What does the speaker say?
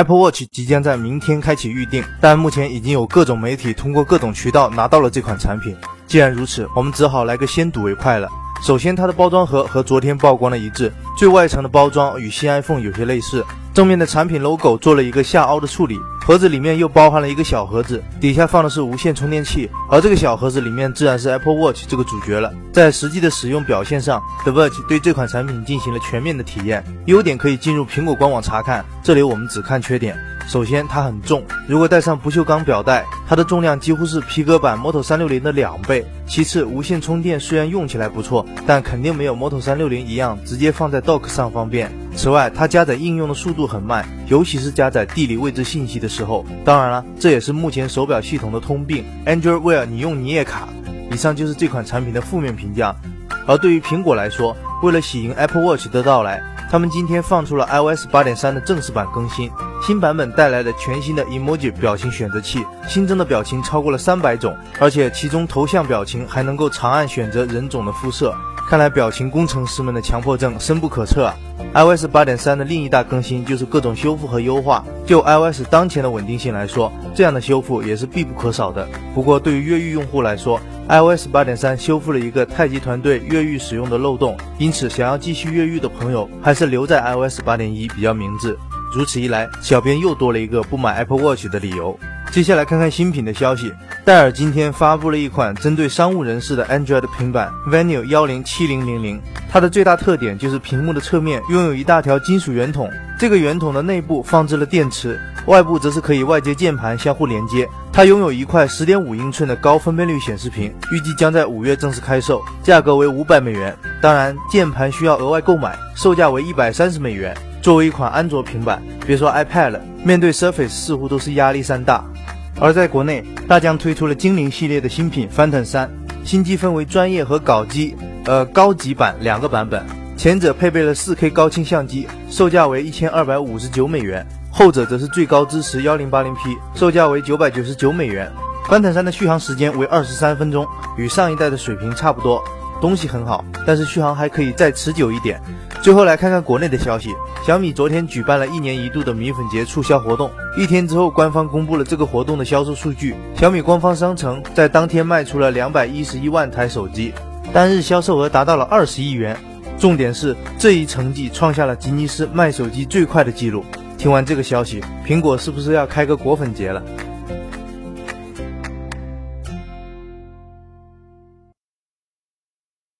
Apple Watch 即将在明天开启预定，但目前已经有各种媒体通过各种渠道拿到了这款产品。既然如此，我们只好来个先睹为快了。首先，它的包装盒和昨天曝光的一致，最外层的包装与新 iPhone 有些类似。正面的产品 logo 做了一个下凹的处理，盒子里面又包含了一个小盒子，底下放的是无线充电器，而这个小盒子里面自然是 Apple Watch 这个主角了。在实际的使用表现上，The Verge 对这款产品进行了全面的体验，优点可以进入苹果官网查看，这里我们只看缺点。首先，它很重，如果带上不锈钢表带，它的重量几乎是皮革版 Moto 360的两倍。其次，无线充电虽然用起来不错，但肯定没有 Moto 360一样直接放在 Dock 上方便。此外，它加载应用的速度很慢，尤其是加载地理位置信息的时候。当然了，这也是目前手表系统的通病。Android Wear 你用你也卡。以上就是这款产品的负面评价。而对于苹果来说，为了喜迎 Apple Watch 的到来，他们今天放出了 iOS 8.3的正式版更新。新版本带来的全新的 Emoji 表情选择器，新增的表情超过了三百种，而且其中头像表情还能够长按选择人种的肤色。看来表情工程师们的强迫症深不可测啊！iOS 8.3的另一大更新就是各种修复和优化。就 iOS 当前的稳定性来说，这样的修复也是必不可少的。不过对于越狱用户来说，iOS 8.3修复了一个太极团队越狱使用的漏洞，因此想要继续越狱的朋友，还是留在 iOS 8.1比较明智。如此一来，小编又多了一个不买 Apple Watch 的理由。接下来看看新品的消息。戴尔今天发布了一款针对商务人士的 Android 平板 Venue 幺零七零零零。它的最大特点就是屏幕的侧面拥有一大条金属圆筒，这个圆筒的内部放置了电池，外部则是可以外接键盘相互连接。它拥有一块十点五英寸的高分辨率显示屏，预计将在五月正式开售，价格为五百美元。当然，键盘需要额外购买，售价为一百三十美元。作为一款安卓平板，别说 iPad 了，面对 Surface 似乎都是压力山大。而在国内，大疆推出了精灵系列的新品 Phantom 三，新机分为专业和搞机，呃高级版两个版本，前者配备了 4K 高清相机，售价为一千二百五十九美元，后者则是最高支持 1080P，售价为九百九十九美元。Phantom 三的续航时间为二十三分钟，与上一代的水平差不多，东西很好，但是续航还可以再持久一点。最后来看看国内的消息，小米昨天举办了一年一度的米粉节促销活动，一天之后，官方公布了这个活动的销售数据。小米官方商城在当天卖出了两百一十一万台手机，单日销售额达到了二十亿元。重点是这一成绩创下了吉尼斯卖手机最快的记录。听完这个消息，苹果是不是要开个果粉节了？